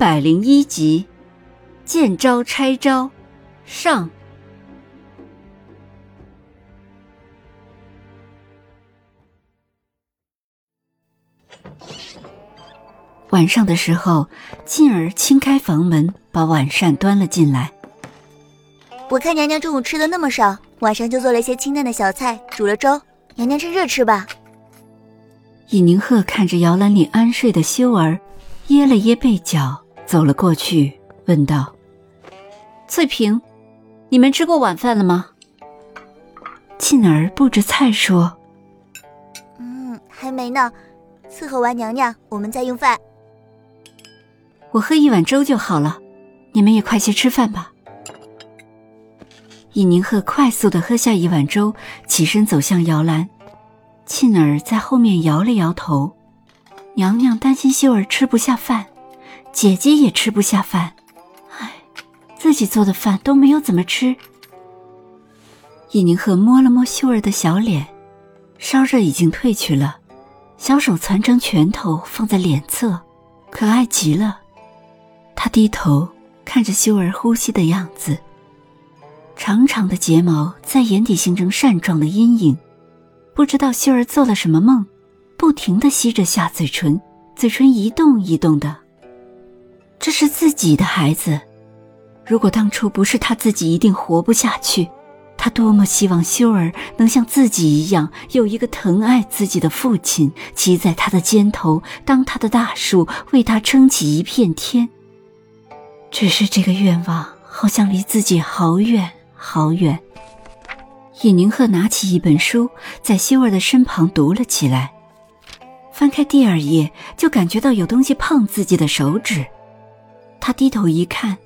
百零一集，见招拆招，上。晚上的时候，静儿轻开房门，把晚膳端了进来。我看娘娘中午吃的那么少，晚上就做了一些清淡的小菜，煮了粥，娘娘趁热吃吧。尹宁鹤看着摇篮里安睡的修儿。掖了掖被角，走了过去，问道：“翠萍，你们吃过晚饭了吗？”沁儿布着菜说：“嗯，还没呢，伺候完娘娘，我们再用饭。我喝一碗粥就好了，你们也快些吃饭吧。”尹宁鹤快速的喝下一碗粥，起身走向摇篮，沁儿在后面摇了摇头。娘娘担心秀儿吃不下饭，姐姐也吃不下饭，唉，自己做的饭都没有怎么吃。尹宁鹤摸了摸秀儿的小脸，烧热已经褪去了，小手攒成拳头放在脸侧，可爱极了。他低头看着秀儿呼吸的样子，长长的睫毛在眼底形成扇状的阴影，不知道秀儿做了什么梦。不停的吸着下嘴唇，嘴唇一动一动的。这是自己的孩子，如果当初不是他自己，一定活不下去。他多么希望修儿能像自己一样，有一个疼爱自己的父亲，骑在他的肩头，当他的大树，为他撑起一片天。只是这个愿望好像离自己好远好远。尹宁鹤拿起一本书，在修儿的身旁读了起来。翻开第二页，就感觉到有东西碰自己的手指。他低头一看，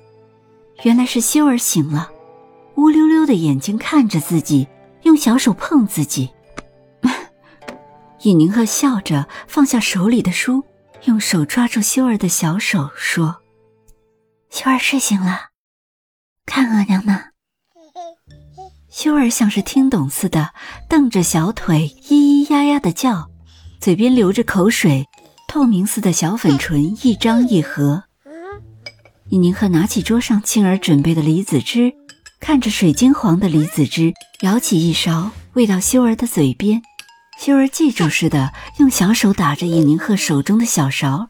原来是修儿醒了，乌溜溜的眼睛看着自己，用小手碰自己。尹宁鹤笑着放下手里的书，用手抓住修儿的小手，说：“修儿睡醒了，看额娘呢。”修儿像是听懂似的，蹬着小腿，咿咿呀呀的叫。嘴边流着口水，透明似的小粉唇一张一合。尹宁鹤拿起桌上青儿准备的梨子汁，看着水晶黄的梨子汁，舀起一勺喂到修儿的嘴边。修儿记住似的，用小手打着尹宁鹤手中的小勺。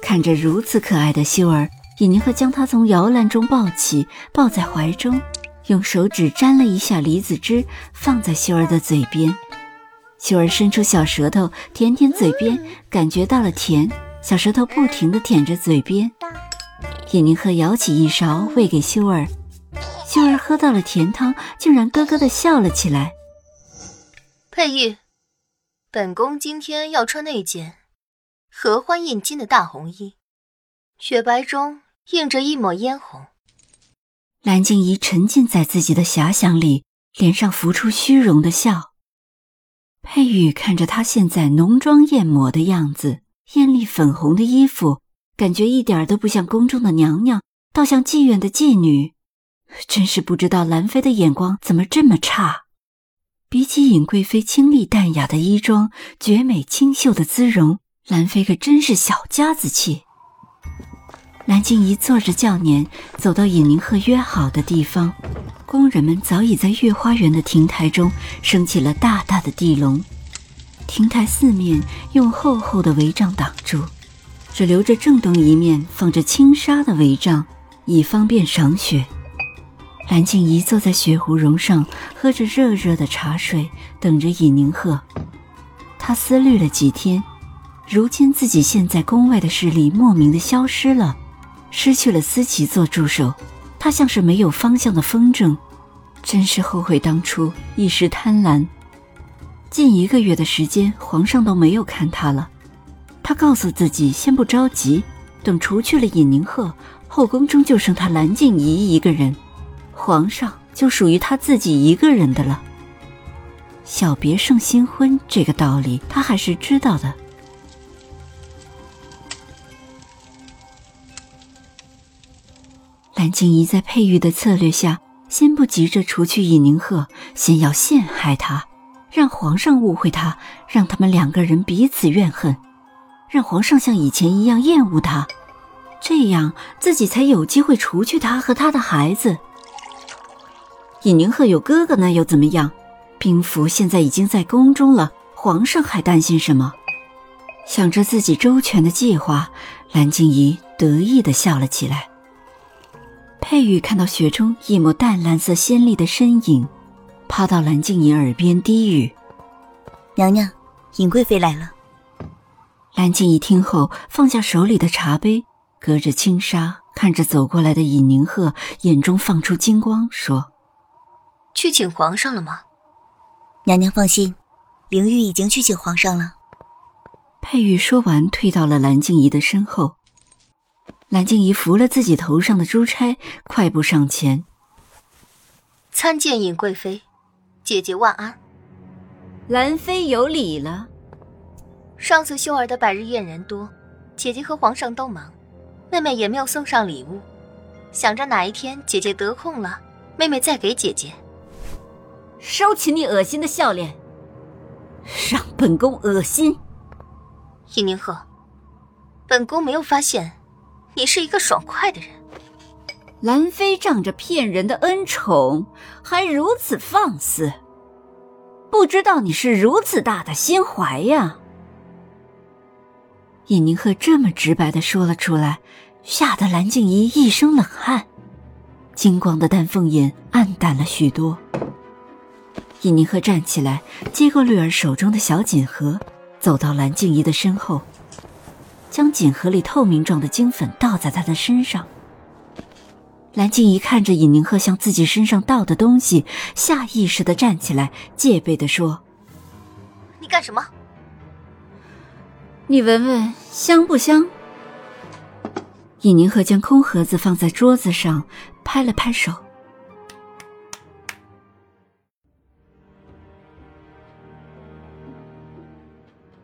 看着如此可爱的修儿，尹宁鹤将她从摇篮中抱起，抱在怀中，用手指沾了一下梨子汁，放在修儿的嘴边。秀儿伸出小舌头舔舔嘴边，感觉到了甜，小舌头不停地舔着嘴边。尹宁鹤舀起一勺喂给修儿，修儿喝到了甜汤，竟然咯咯的笑了起来。佩玉，本宫今天要穿那件合欢印金的大红衣，雪白中映着一抹嫣红。蓝静怡沉浸在自己的遐想里，脸上浮出虚荣的笑。佩玉看着她现在浓妆艳抹的样子，艳丽粉红的衣服，感觉一点都不像宫中的娘娘，倒像妓院的妓女。真是不知道兰妃的眼光怎么这么差。比起尹贵妃清丽淡雅的衣装、绝美清秀的姿容，兰妃可真是小家子气。蓝静怡坐着轿辇走到尹宁鹤约好的地方。工人们早已在御花园的亭台中升起了大大的地笼，亭台四面用厚厚的帷帐挡住，只留着正东一面放着轻纱的帷帐，以方便赏雪。蓝静怡坐在雪芙蓉上，喝着热热的茶水，等着尹宁鹤。她思虑了几天，如今自己现在宫外的势力莫名的消失了，失去了思琪做助手。他像是没有方向的风筝，真是后悔当初一时贪婪。近一个月的时间，皇上都没有看他了。他告诉自己先不着急，等除去了尹宁鹤，后宫中就剩他蓝静怡一个人，皇上就属于他自己一个人的了。小别胜新婚这个道理，他还是知道的。蓝静怡在佩玉的策略下，先不急着除去尹宁鹤，先要陷害他，让皇上误会他，让他们两个人彼此怨恨，让皇上像以前一样厌恶他，这样自己才有机会除去他和他的孩子。尹宁鹤有哥哥，那又怎么样？兵符现在已经在宫中了，皇上还担心什么？想着自己周全的计划，蓝静怡得意的笑了起来。佩玉看到雪中一抹淡蓝色鲜丽的身影，趴到蓝静怡耳边低语：“娘娘，尹贵妃来了。”蓝静怡听后放下手里的茶杯，隔着轻纱看着走过来的尹宁鹤，眼中放出金光，说：“去请皇上了吗？”娘娘放心，灵玉已经去请皇上了。佩玉说完，退到了蓝静怡的身后。蓝静怡扶了自己头上的珠钗，快步上前。参见尹贵妃，姐姐万安。兰妃有礼了。上次秀儿的百日宴人多，姐姐和皇上都忙，妹妹也没有送上礼物，想着哪一天姐姐得空了，妹妹再给姐姐。收起你恶心的笑脸，让本宫恶心！尹宁鹤，本宫没有发现你是一个爽快的人。兰妃仗着骗人的恩宠，还如此放肆，不知道你是如此大的心怀呀！尹宁鹤这么直白的说了出来，吓得蓝静怡一身冷汗，金光的丹凤眼暗淡了许多。尹宁鹤站起来，接过绿儿手中的小锦盒，走到蓝静怡的身后，将锦盒里透明状的金粉倒在她的身上。蓝静怡看着尹宁鹤向自己身上倒的东西，下意识的站起来，戒备的说：“你干什么？你闻闻香不香？”尹宁鹤将空盒子放在桌子上，拍了拍手。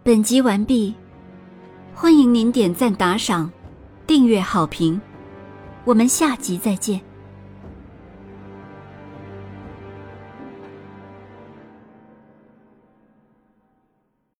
本集完毕，欢迎您点赞、打赏、订阅、好评，我们下集再见。